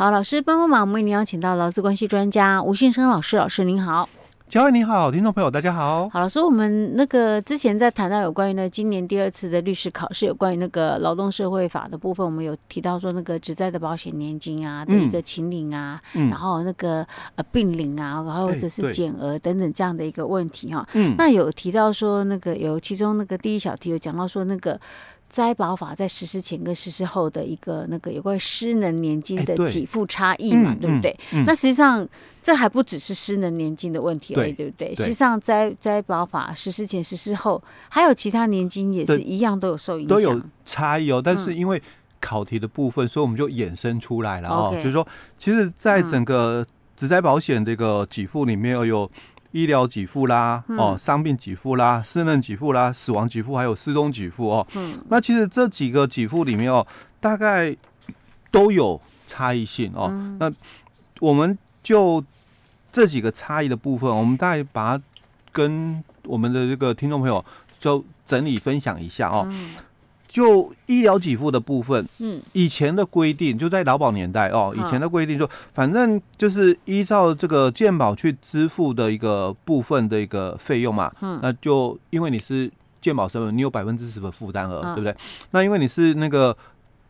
好，老师帮帮忙，我们为您邀请到劳资关系专家吴信生老师，老师您好。嘉惠你好，听众朋友大家好。好，老师，我们那个之前在谈到有关于呢，今年第二次的律师考试，有关于那个劳动社会法的部分，我们有提到说那个职在的保险年金啊的一个请领啊，嗯、然后那个呃并领啊，然后或者是减额等等这样的一个问题哈。嗯。那有提到说那个有其中那个第一小题有讲到说那个。灾保法在实施前跟实施后的一个那个有关失能年金的给付差异嘛，对不对？那实际上这还不只是失能年金的问题而已，对不对？实际上灾灾保法实施前、实施后，还有其他年金也是一样都有受影响，都有差异哦。但是因为考题的部分，所以我们就衍生出来了哦，就是说，其实在整个职灾保险这个给付里面有。医疗给付啦，哦，伤病给付啦，失能给付啦，死亡给付还有失踪给付哦。嗯，那其实这几个给付里面哦，大概都有差异性哦。嗯、那我们就这几个差异的部分，我们大概把它跟我们的这个听众朋友就整理分享一下哦。嗯就医疗给付的部分，嗯，以前的规定就在劳保年代哦，以前的规定就反正就是依照这个健保去支付的一个部分的一个费用嘛，嗯，那就因为你是健保身份，你有百分之十的负担额，对不对？那因为你是那个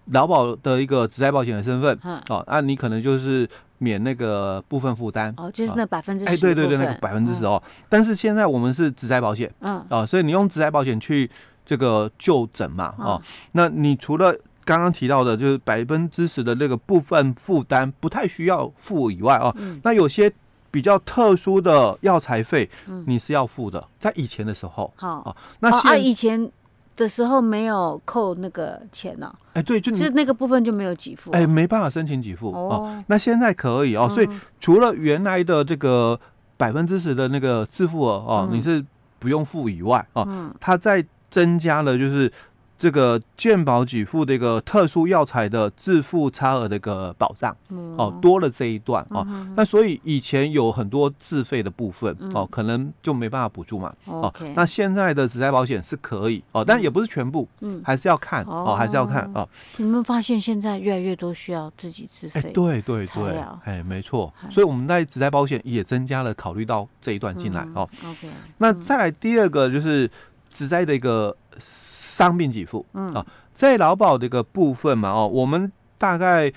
劳保的一个职灾保险的身份，哦，那你可能就是免那个部分负担，哦，就是那百分之十，哎，对对对，那个百分之十哦。但是现在我们是职灾保险，嗯，哦，所以你用职灾保险去。这个就诊嘛，哦，那你除了刚刚提到的，就是百分之十的那个部分负担不太需要付以外哦，那有些比较特殊的药材费，你是要付的，在以前的时候，好，那现以前的时候没有扣那个钱呢？哎，对，就就是那个部分就没有给付，哎，没办法申请给付哦。那现在可以哦，所以除了原来的这个百分之十的那个自付额哦，你是不用付以外哦，它在增加了就是这个健保给付的一个特殊药材的自付差额的一个保障，哦，多了这一段哦。那所以以前有很多自费的部分哦，可能就没办法补助嘛。哦，那现在的职灾保险是可以哦，但也不是全部，嗯，还是要看哦，还是要看哦。你们发现现在越来越多需要自己自费？对对对，哎，没错。所以我们在职灾保险也增加了考虑到这一段进来哦。OK，那再来第二个就是。职灾的一个伤病给付，嗯。啊，在劳保的一个部分嘛，哦，我们大概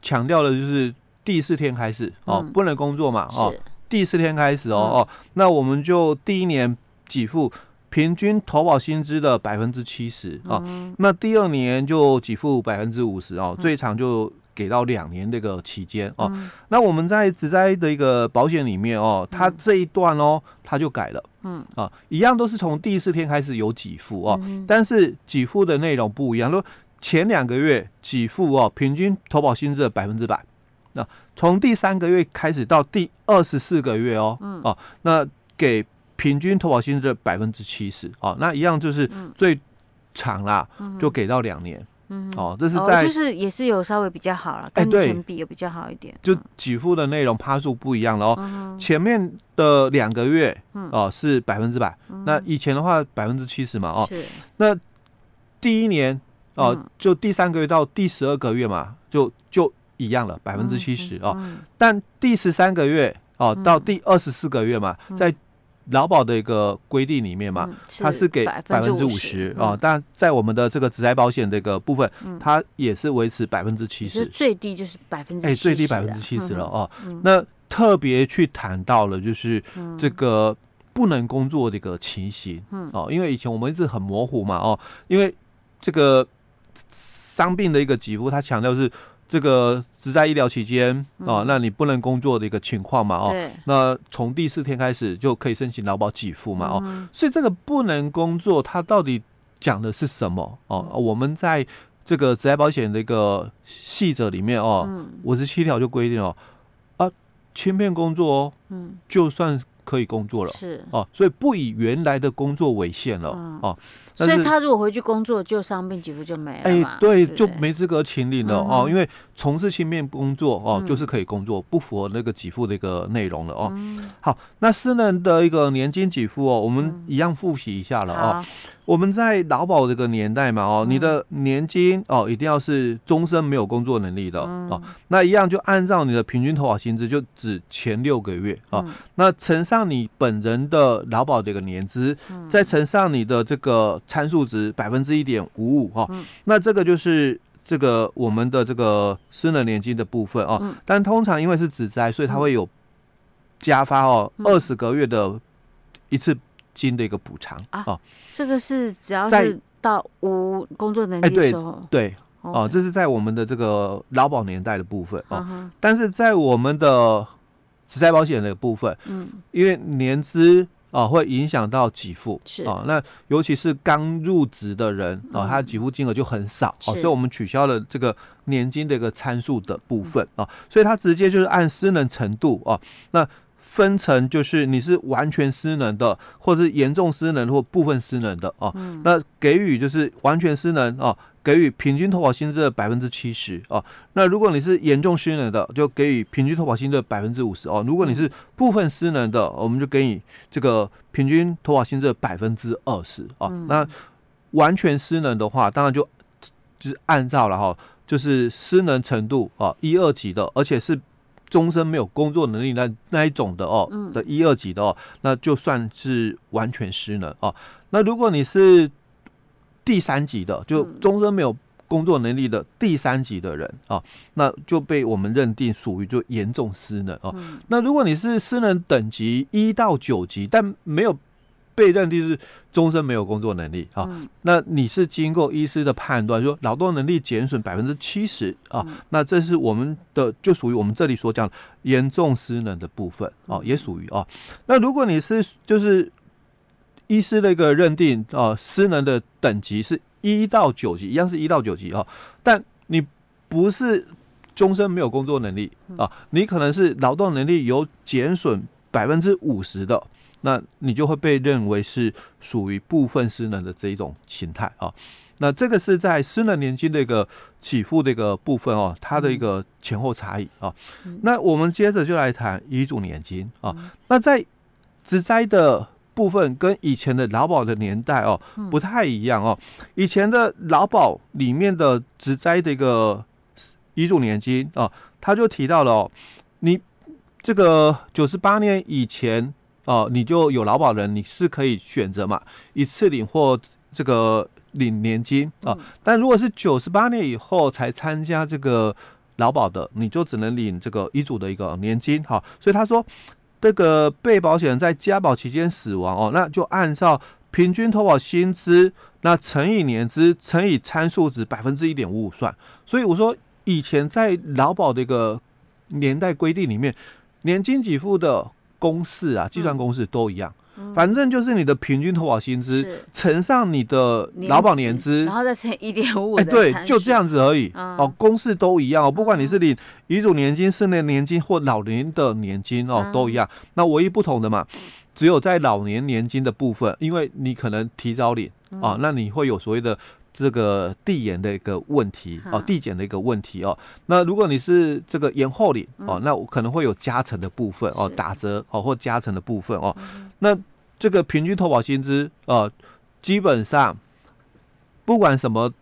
强调的就是第四天开始哦，不能工作嘛，哦，第四天开始哦哦，那我们就第一年给付平均投保薪资的百分之七十啊，那第二年就给付百分之五十哦，最长就。给到两年这个期间哦，嗯、那我们在职灾的一个保险里面哦，它这一段哦，它就改了，嗯。啊，一样都是从第四天开始有给付哦，嗯、但是给付的内容不一样，说前两个月给付哦，平均投保薪资的百分之百，那从第三个月开始到第二十四个月哦，嗯。哦，那给平均投保薪资的百分之七十哦，那一样就是最长啦，就给到两年。嗯，哦，这是在就是也是有稍微比较好了，跟前比也比较好一点。就给付的内容趴数不一样了哦。前面的两个月哦是百分之百，那以前的话百分之七十嘛哦。是。那第一年哦，就第三个月到第十二个月嘛，就就一样了，百分之七十哦。但第十三个月哦到第二十四个月嘛，在。劳保的一个规定里面嘛，它是给百分之五十啊，但在我们的这个职灾保险这个部分，它也是维持百分之七十，最低就是百分之哎，最低百分之七十了哦。那特别去谈到了就是这个不能工作的一个情形哦，因为以前我们一直很模糊嘛哦，因为这个伤病的一个给付，它强调是。这个只在医疗期间哦，那你不能工作的一个情况嘛哦，那从第四天开始就可以申请劳保给付嘛哦，嗯、所以这个不能工作，它到底讲的是什么？哦？嗯、我们在这个职业保险的一个细则里面哦，五十七条就规定哦，啊，轻便工作哦，嗯，就算可以工作了是。哦，所以不以原来的工作为限了、嗯、哦。所以他如果回去工作，就伤病给付就没了。哎、欸，对，就没资格请领了哦。因为从事轻便工作哦，就是可以工作，不符合那个给付的一个内容了哦。好，那私人的一个年金给付哦，我们一样复习一下了哦。我们在劳保这个年代嘛，哦，你的年金哦，一定要是终身没有工作能力的哦。那一样就按照你的平均投保薪资，就指前六个月啊。那乘上你本人的劳保的一个年资，再乘上你的这个参数值百分之一点五五哈。那这个就是这个我们的这个私人年金的部分哦。但通常因为是职灾，所以它会有加发哦二十个月的一次。金的一个补偿啊，哦、这个是只要是到无工作能力的时候，欸、对，对哦，这是在我们的这个劳保年代的部分哦。Uh 但是在我们的职灾保险的部分，嗯，因为年资啊、哦、会影响到给付是哦，那尤其是刚入职的人啊、哦，他的给付金额就很少、嗯、哦，所以我们取消了这个年金的一个参数的部分啊、所以他直接就是按失能程度啊、哦，那。分成就是你是完全失能的，或者是严重失能或部分失能的哦。嗯、那给予就是完全失能哦，给予平均投保薪资的百分之七十哦。那如果你是严重失能的，就给予平均投保薪资的百分之五十哦。如果你是部分失能的，我们就给你这个平均投保薪资的百分之二十哦。嗯、那完全失能的话，当然就就是按照了哈，就是失能程度啊一二级的，而且是。终身没有工作能力那那一种的哦，的一二级的哦，那就算是完全失能哦。那如果你是第三级的，就终身没有工作能力的第三级的人啊，那就被我们认定属于就严重失能啊。那如果你是失能等级一到九级，但没有。被认定是终身没有工作能力啊，嗯、那你是经过医师的判断，说劳动能力减损百分之七十啊，嗯、那这是我们的就属于我们这里所讲严重失能的部分啊，也属于啊。那如果你是就是医师的一个认定啊，失能的等级是一到九级，一样是一到九级啊，但你不是终身没有工作能力啊，你可能是劳动能力有减损百分之五十的。那你就会被认为是属于部分失能的这一种形态啊。那这个是在失能年金的一个起付的一个部分哦，它的一个前后差异啊。那我们接着就来谈遗嘱年金啊。那在职灾的部分跟以前的劳保的年代哦不太一样哦。以前的劳保里面的职灾的一个遗嘱年金啊，他就提到了哦，你这个九十八年以前。哦，你就有劳保人，你是可以选择嘛，一次领或这个领年金啊。但如果是九十八年以后才参加这个劳保的，你就只能领这个遗嘱的一个年金。哈，所以他说，这个被保险人在加保期间死亡哦，那就按照平均投保薪资，那乘以年资乘以参数值百分之一点五五算。所以我说，以前在劳保的一个年代规定里面，年金给付的。公式啊，计算公式都一样，反正就是你的平均投保薪资乘上你的劳保年资，然后再乘一点五五，哎，对，就这样子而已。嗯、哦，公式都一样哦，不管你是领遗嘱年金、室内年金或老年的年金哦，都一样。嗯、那唯一不同的嘛，只有在老年年金的部分，因为你可能提早领啊、哦，那你会有所谓的。这个递延的一个问题哦，递减的一个问题哦。那如果你是这个延后领哦，那我可能会有加成的部分哦，打折哦或加成的部分哦。那这个平均投保薪资啊，基本上不管什么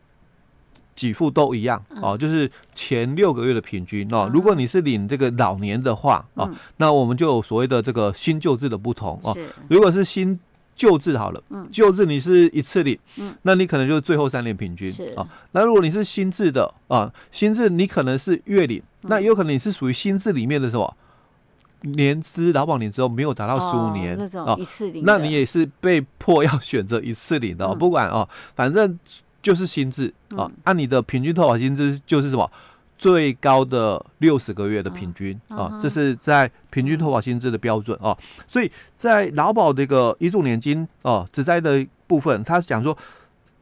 给付都一样哦，就是前六个月的平均哦。如果你是领这个老年的话哦，那我们就有所谓的这个新旧制的不同哦。如果是新旧制好了，嗯，旧制你是一次领，嗯，那你可能就是最后三年平均，是。啊。那如果你是新制的啊，新制你可能是月领，那有可能你是属于新制里面的什么年资劳保年之后没有达到十五年那种一次领，那你也是被迫要选择一次领的，不管哦，反正就是薪资啊。按你的平均投保薪资就是什么？最高的六十个月的平均啊，这是在平均投保薪资的标准啊，所以在劳保这个遗嘱年金哦，只在的部分，他讲说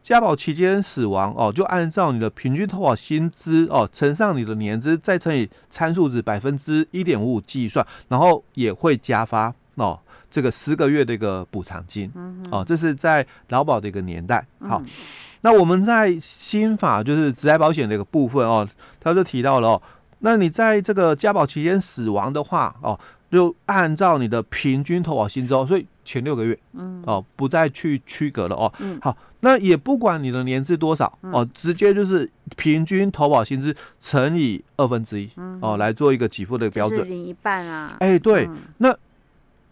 加保期间死亡哦，就按照你的平均投保薪资哦，乘上你的年资，再乘以参数值百分之一点五五计算，然后也会加发哦，这个十个月的一个补偿金，嗯、哦，这是在劳保的一个年代。好，嗯、那我们在新法就是职灾保险的一个部分哦，他就提到了哦，那你在这个加保期间死亡的话哦，就按照你的平均投保薪资哦，所以前六个月，嗯，哦，不再去区隔了哦。嗯，好，那也不管你的年资多少哦，直接就是平均投保薪资乘以二分之一，哦，来做一个给付的标准，一半啊。哎、欸，对，嗯、那。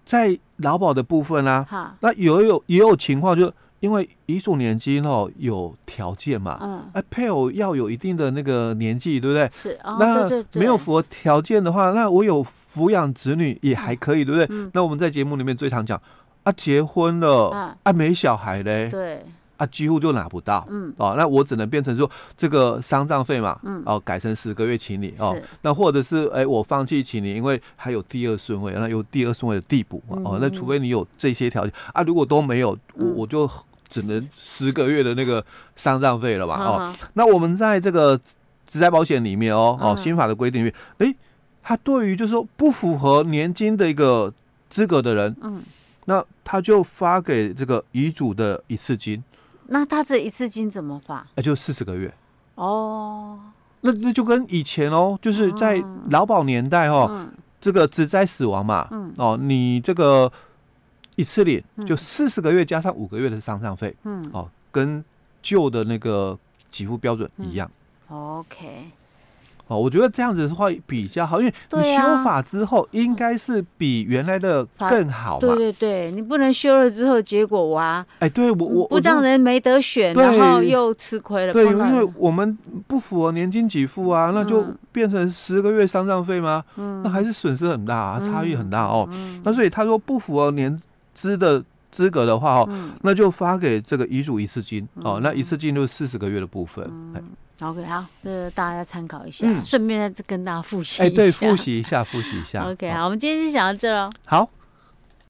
在劳保的部分啊，好那也有也有情况，就因为遗属年金哦有条件嘛，嗯，哎配偶要有一定的那个年纪，对不对？是，哦、那没有符合条件的话，那我有抚养子女也还可以，嗯、对不对？嗯、那我们在节目里面最常讲啊，结婚了啊，啊没小孩嘞，对。啊，几乎就拿不到，嗯，哦，那我只能变成说这个丧葬费嘛，嗯，哦，改成十个月请你，哦，那或者是哎，我放弃请你，因为还有第二顺位，那有第二顺位的递补嘛，嗯、哦，那除非你有这些条件啊，如果都没有，我我就只能十个月的那个丧葬费了吧，嗯、哦，那我们在这个职灾保险里面哦，哦，新法的规定里面，哎，他对于就是说不符合年金的一个资格的人，嗯，那他就发给这个遗嘱的一次金。那他这一次金怎么发？那，就四十个月哦。那那就跟以前哦，就是在劳保年代哦，嗯、这个职灾死亡嘛，嗯、哦，你这个一次领就四十个月加上五个月的丧葬费，嗯，哦，跟旧的那个给付标准一样。嗯、OK。哦，我觉得这样子的话比较好，因为你修法之后应该是比原来的更好嘛。对对对，你不能修了之后结果哇，哎，对我我不让人没得选，然后又吃亏了。对，因为我们不符合年金给付啊，那就变成十个月丧葬费吗？嗯，那还是损失很大啊，差异很大哦。嗯，那所以他说不符合年资的资格的话哦，嗯，那就发给这个遗嘱一次金哦，那一次金就是四十个月的部分。嗯 OK，好，这个大家参考一下，顺便再跟大家复习一下。哎，对，复习一下，复习一下。OK，好，我们今天就讲到这喽。好。